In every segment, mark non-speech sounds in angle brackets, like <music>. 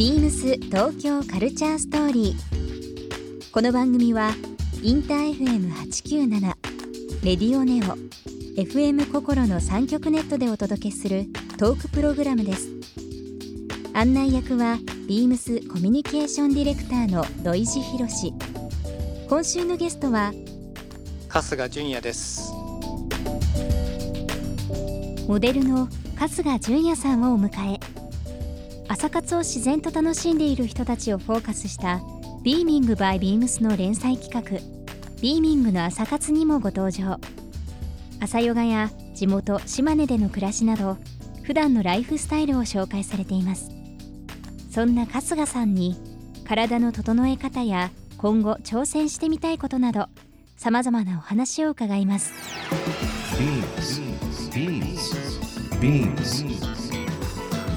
ビームス東京カルチャーストーリー。この番組はインター FM897 レディオネオ FM 心の三極ネットでお届けするトークプログラムです。案内役はビームスコミュニケーションディレクターの土井博志。今週のゲストは春日純也です。モデルの春日純也さんをお迎え朝活を自然と楽しんでいる人たちをフォーカスした「ビーミングバイビームスの連載企画「ビーミングの朝活」にもご登場。朝ヨガや地元島根での暮らしなど普段のライフスタイルを紹介されています。そんな春日さんに体の整え方や今後挑戦してみたいことなどさまざまなお話を伺います。Beams.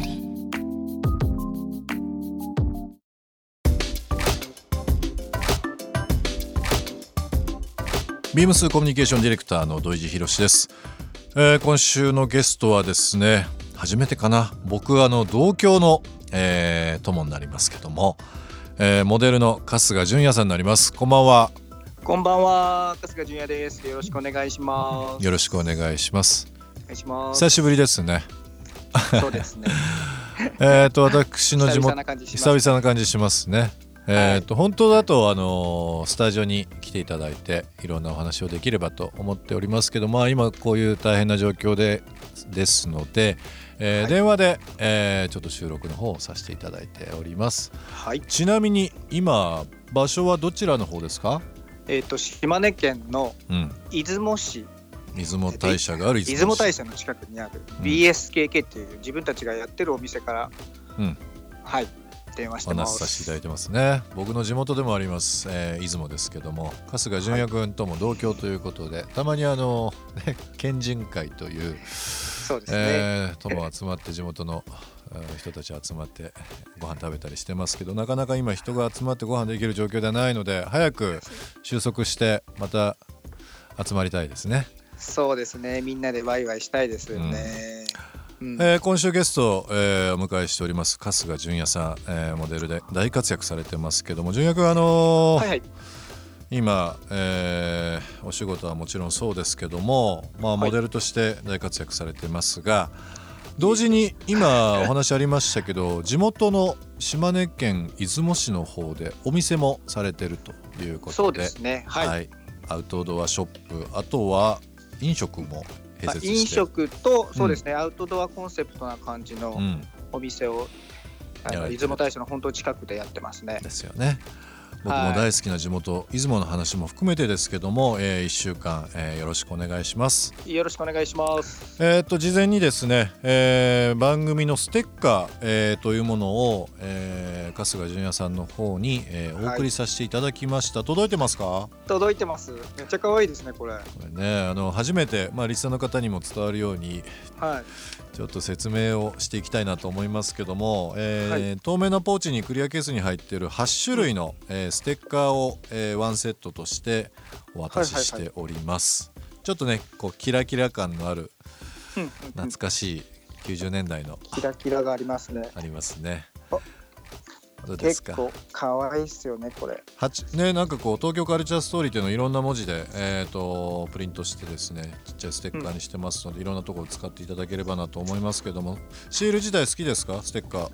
ービームスコミュニケーションディレクターの土井博です、えー、今週のゲストはですね初めてかな。僕はあの同郷の、えー、友になりますけども、えー、モデルの春日純也さんになります。こんばんは。こんばんは。春日純也です。よろしくお願いします。よろしくお願いします。お願いします。久しぶりですね。そうですね。<laughs> えっと私の地元久々な感じしますね。えーと、はい、本当だと、あのスタジオに来ていただいていろんなお話をできればと思っておりますけど、まあ、今こういう大変な状況でですので、えーはい、電話で、えー、ちょっと収録の方をさせていただいております、はい、ちなみに今場所はどちらの方ですか？えっ、ー、と島根県の出雲市。出雲大社がある出雲大社の近くにある BSKK っていう自分たちがやってるお店から、うん、はい電話してます話させていただいてますね。僕の地元でもあります、えー、出雲ですけども春日純也君とも同郷ということで、はい、たまにあの、ね、県人会というそうですね、えー、とも集まって地元の人たち集まってご飯食べたりしてますけどなかなか今人が集まってご飯できる状況ではないので早く収束してまた集まりたいですね。そうですね。みんなでワイワイしたいですよね、うん、えー、今週ゲスト、えー、お迎えしております春日純也さん、えー、モデルで大活躍されてますけども純也君あのーはいはい、今、えー、お仕事はもちろんそうですけども、まあ、モデルとして大活躍されてますが、はい、同時に今お話ありましたけど地元の島根県出雲市の方でお店もされてるということでそうですね、はい、はい、アウトドアショップあとは飲食も併設飲食とそうですね、うん、アウトドアコンセプトな感じのお店を、うん、出雲大社の本当近くでやってますね。ですよね。僕も大好きな地元、はい、出雲の話も含めてですけども、えー、1週間、えー、よろしくお願いします。よろしくお願いします。えっと事前にですね、えー、番組のステッカー、えー、というものを、えー、春日純也さんの方に、えー、お送りさせていただきました、はい、届いてますか？届いてます。めっちゃ可愛いですねこれ。これねあの初めてまあリスナーの方にも伝わるようにはい。ちょっと説明をしていきたいなと思いますけども、えー、はい、透明なポーチにクリアケースに入っている8種類の、えー、ステッカーを、えー、ワンセットとしてお渡ししております、はいはいはい、ちょっとねこうキラキラ感のある懐かしい90年代の。キラキラがありますね。ありますね結構可愛いっすよねこれ。ねなんかこう東京カルチャーストーリーっていうのをいろんな文字で、えーと、プリントしてですねちっちゃいステッカーにしてますので、うん、いろんなところ使っていただければなと思いますけども。シール自体好きですか？ステッカー。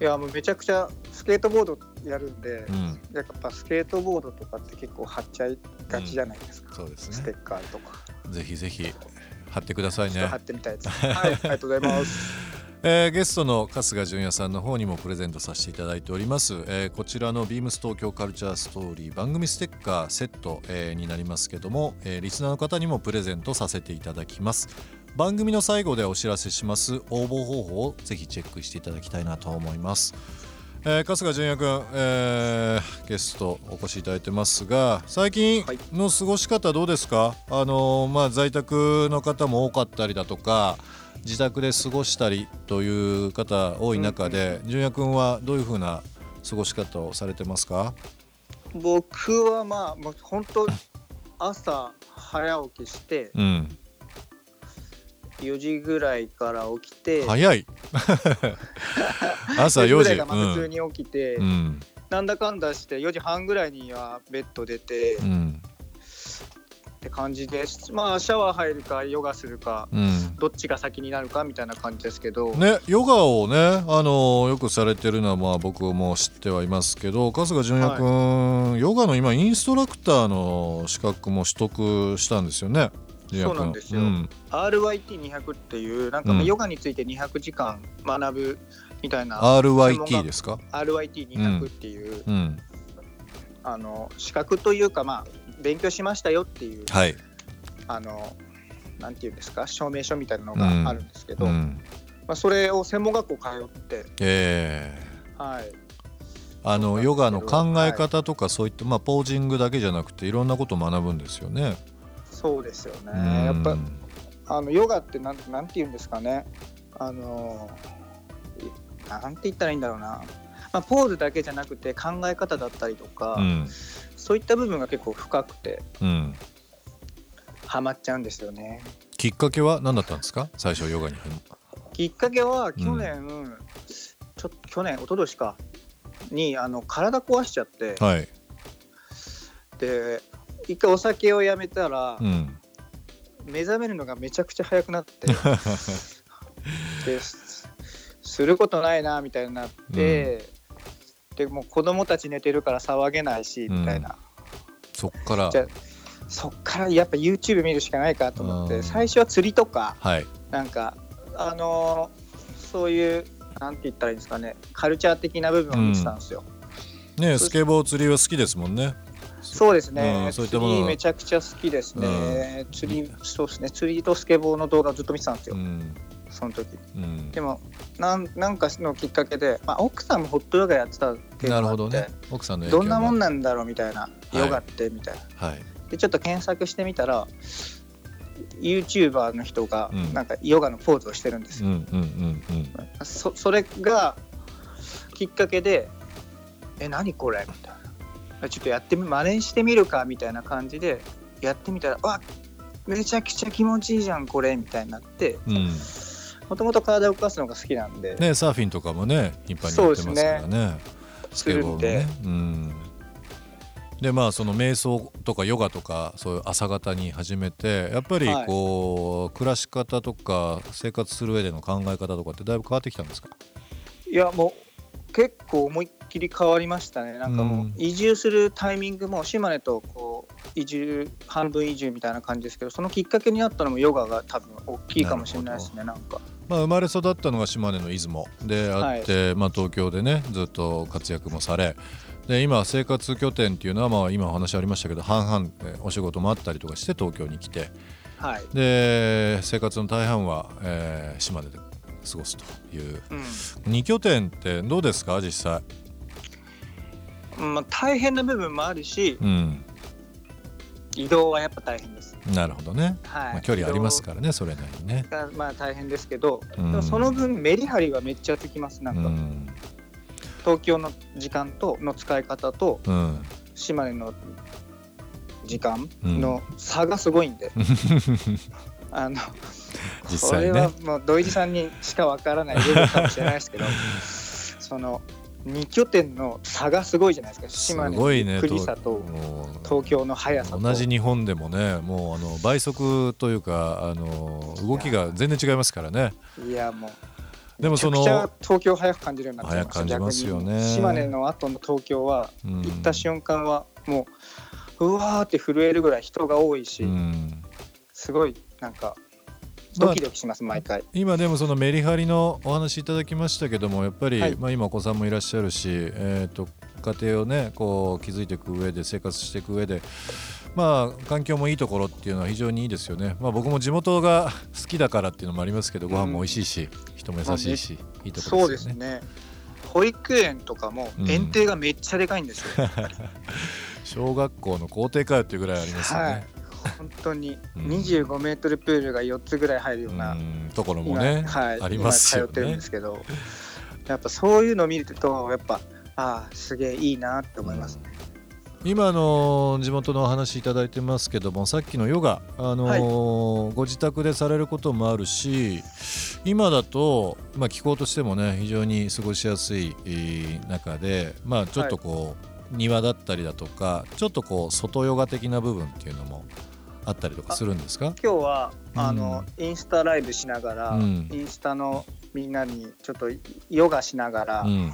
いやもうめちゃくちゃスケートボードやるんで、うん、やっぱスケートボードとかって結構貼っちゃいがちじゃないですか、うん、そうですね。ステッカーとか。ぜひぜひ貼ってくださいね。貼ってみたいです。はいありがとうございますえー、ゲストの春日純也さんの方にもプレゼントさせていただいております、えー、こちらのビームス東京カルチャーストーリー番組ステッカーセット、えー、になりますけども、えー、リスナーの方にもプレゼントさせていただきます。番組の最後でお知らせします。応募方法をぜひチェックしていただきたいなと思います。えー、春日純也君、えー、ゲストお越しいただいてますが最近の過ごし方どうですか、あの、まあ、在宅の方も多かったりだとか自宅で過ごしたりという方多い中で、純也君はどういうふうな過ごし方をされてますか？僕はまあもう本当朝早起きして、うん、4時ぐらいから起きて早い。朝4時。普通に起きて、うん、なんだかんだして4時半ぐらいにはベッド出て、うん、感じです。まあシャワー入るかヨガするか、うん、どっちが先になるかみたいな感じですけど。ねヨガをねあのよくされてるのはまあ僕も知ってはいますけど春日純也君、はい、ヨガの今インストラクターの資格も取得したんですよねそうなんですよ、うん、RYT200 っていうなんかヨガについて200時間学ぶみたいな、RYT ですか？RYT200 っていう、うん、あの資格というかまあ勉強しましたよっていう、はい、あのなんていうんですか証明書みたいなのがあるんですけど、うん、まあ、それを専門学校通って、えー、はいあのヨガの考え方とかそういった、まあ、ポージングだけじゃなくていろんなことを学ぶんですよね。そうですよね。やっぱあのヨガってなんなんて言うんですかね。あのなんて言ったらいいんだろうな。まあ、ポーズだけじゃなくて考え方だったりとか、うん、そういった部分が結構深くて、うん、ハマっちゃうんですよね。きっかけは何だったんですか？最初ヨガにきっかけは去年、うん、ちょ去年一昨年か。にあの体壊しちゃって、はい、で一回お酒をやめたら、うん、目覚めるのがめちゃくちゃ早くなって。<laughs> ですることないなみたいになって、うん、でも子供たち寝てるから騒げないし、みたいな。そっから。じゃそっからやっぱ YouTube 見るしかないかと思って最初は釣りとか、はい、なんかあのー、そういうなんて言ったらいいんですかねカルチャー的な部分を見てたんですよ、ねスケボー釣りは好きですもんね。そうですね、うん、そういったもりめちゃくちゃ好きですね、うん、釣りそうですね。釣りとスケボーの動画をずっと見てたんですよ、うん、その時、でもなんなんかのきっかけで、まあ、奥さんもホットヨガやってたっていうのがあって、ね、奥さんのどんなもんなんだろうみたいな、ヨガってみたいな、はい、でちょっと検索してみたら YouTuber の人がなんかヨガのポーズをしてるんですよ、そそれがきっかけで「え何これ?」みたいなちょっとやってみ真似してみるか？みたいな感じでやってみたらわめちゃくちゃ気持ちいいじゃんこれみたいになってもともと体を動かすのが好きなんで。ねサーフィンとかもね頻繁にやってますからね。スケボーもね。うん。でまあその瞑想とかヨガとかそういう朝方に始めてやっぱりこう、はい、暮らし方とか生活する上での考え方とかってだいぶ変わってきたんですか？いやもう結構思いっきり変わりましたね。なんかもう移住するタイミングも島根とこう移住半分移住みたいな感じですけどそのきっかけになったのもヨガが多分大きいかもしれないですねなんか。まあ、生まれ育ったのが島根の出雲であって、はい、まあ、東京でねずっと活躍もされで今生活拠点っていうのは、まあ、今お話ありましたけど半々お仕事もあったりとかして東京に来て、はい、で生活の大半は、えー、島根で過ごすという、うん、2拠点ってどうですか実際？まあ、大変な部分もあるし、うん、移動はやっぱ大変です。なるほどね。はい、まあ、距離ありますからね、それなりにね。まあ大変ですけど、うん、でもその分メリハリはめっちゃつきます。なんか、うん、東京の時間との使い方と、うん、島根の時間の差がすごいんで。<laughs> あの実際、ね、これはもう土井さんにしかわからない部分かもしれないですけど <laughs> その2拠点の差がすごいじゃないですか。島根のゆっくりさと東京の速さ同じ日本でもねもうあの倍速というかあの動きが全然違いますからね。いやもうでもその東京早く感じるようになってま感じますよね。島根の後の東京は、行った瞬間はもううわーって震えるぐらい人が多いし、すごいなんかドキドキします、毎回。今でもそのメリハリのお話いただきましたけどもやっぱり、はい、まあ、今お子さんもいらっしゃるし、えーと、家庭をねこう築いていく上で生活していく上でまあ環境もいいところっていうのは非常にいいですよね、まあ、僕も地元が好きだからっていうのもありますけどご飯も美味しいし、うん、人も優しいし、いいところですよね。そうですね。保育園とかも園庭がめっちゃでかいんですよ、うん、小学校の校庭かよっていうぐらいありますよね、はい本当に。25メートルプールが4つぐらい入るような、ところもね、はい、ありますよね。通ってるんですけど、やっぱそういうのを見るとやっぱああすげえいいなって思いますね。今の地元のお話いただいてますけどもさっきのヨガ、あのーはい、ご自宅でされることもあるし今だと、まあ、気候としてもね非常に過ごしやすい中で、まあ、ちょっとこう、はい、庭だったりだとかちょっとこう外ヨガ的な部分っていうのもあったりとかするんですか？今日は、うん、あのインスタライブしながら、うん、インスタのみんなにちょっとヨガしながら、うん、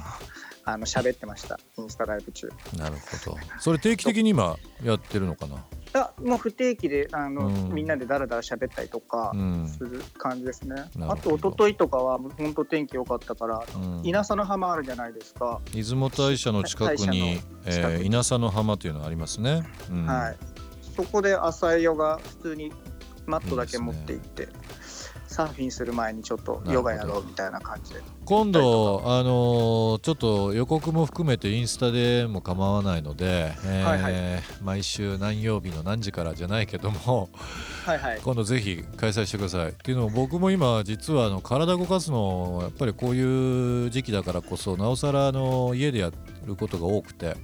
あの喋ってました。インスタライブ中。なるほど。それ定期的に今やってるのかな？あもう不定期であの、うん、みんなでだらだら喋ったりとかする感じですね、うん、あと一昨日とかは本当天気良かったから、うん、稲佐の浜あるじゃないですか。出雲大社の近くに、えー、稲佐の浜というのがありますね、はい。そこで朝ヨガ普通にマットだけ持って行って、サーフィンする前にちょっとヨガやろうみたいな感じで。今度あのー、ちょっと予告も含めてインスタでも構わないので、えーはい。はい、毎週何曜日の何時からじゃないけどもはい、はい、今度ぜひ開催してください。っていうのも僕も今実はあの体動かすのやっぱりこういう時期だからこそなおさらあの家でやることが多くて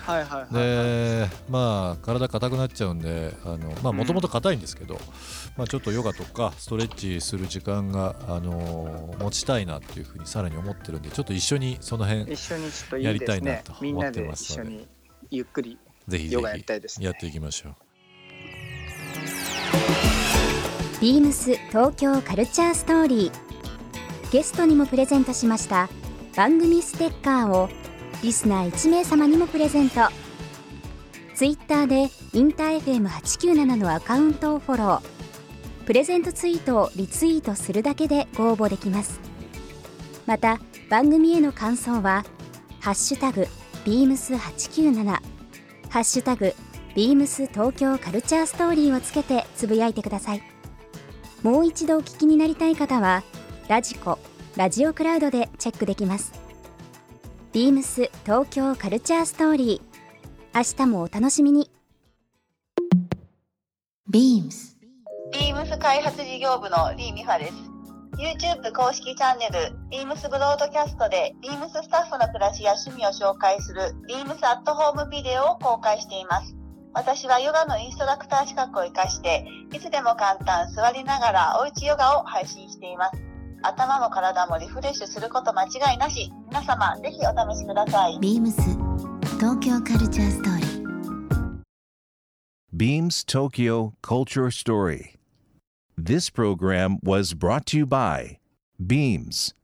はいはいはい、でまあ体硬くなっちゃうんでもともと硬いんですけど、うん、まあ、ちょっとヨガとかストレッチする時間が、あのー、持ちたいなっていうふうにさらに思ってるんでちょっと一緒にその辺やりたいなと思ってます。ので、ね、ゆっくりぜひぜひやっていきましょう。ビームス東京カルチャーストーリー。ゲストにもプレゼントしました番組ステッカーをリスナー1名様にもプレゼント。ツイッターでインター FM897 のアカウントをフォロー。プレゼントツイートをリツイートするだけでご応募できます。また番組への感想は「ハッシュタグビームス8 9 7ハッシュタグビームス東京カルチャーストーリーをつけてつぶやいてください。もう一度お聞きになりたい方はラジコラジオクラウドでチェックできます。ビームス東京カルチャーストーリー。明日もお楽しみに。ビームス。ビームス開発事業部のリー・ミファです。YouTube 公式チャンネルビームスブロードキャストでビームススタッフの暮らしや趣味を紹介するビームスアットホームビデオを公開しています。私はヨガのインストラクター資格を活かしていつでも簡単座りながらおうちヨガを配信しています。頭も体もリフレッシュすること間違いなし皆様ぜひお試しくださいビームス東京カルチャーストーリー Beams Tokyo Culture Story This program was brought to you by Beams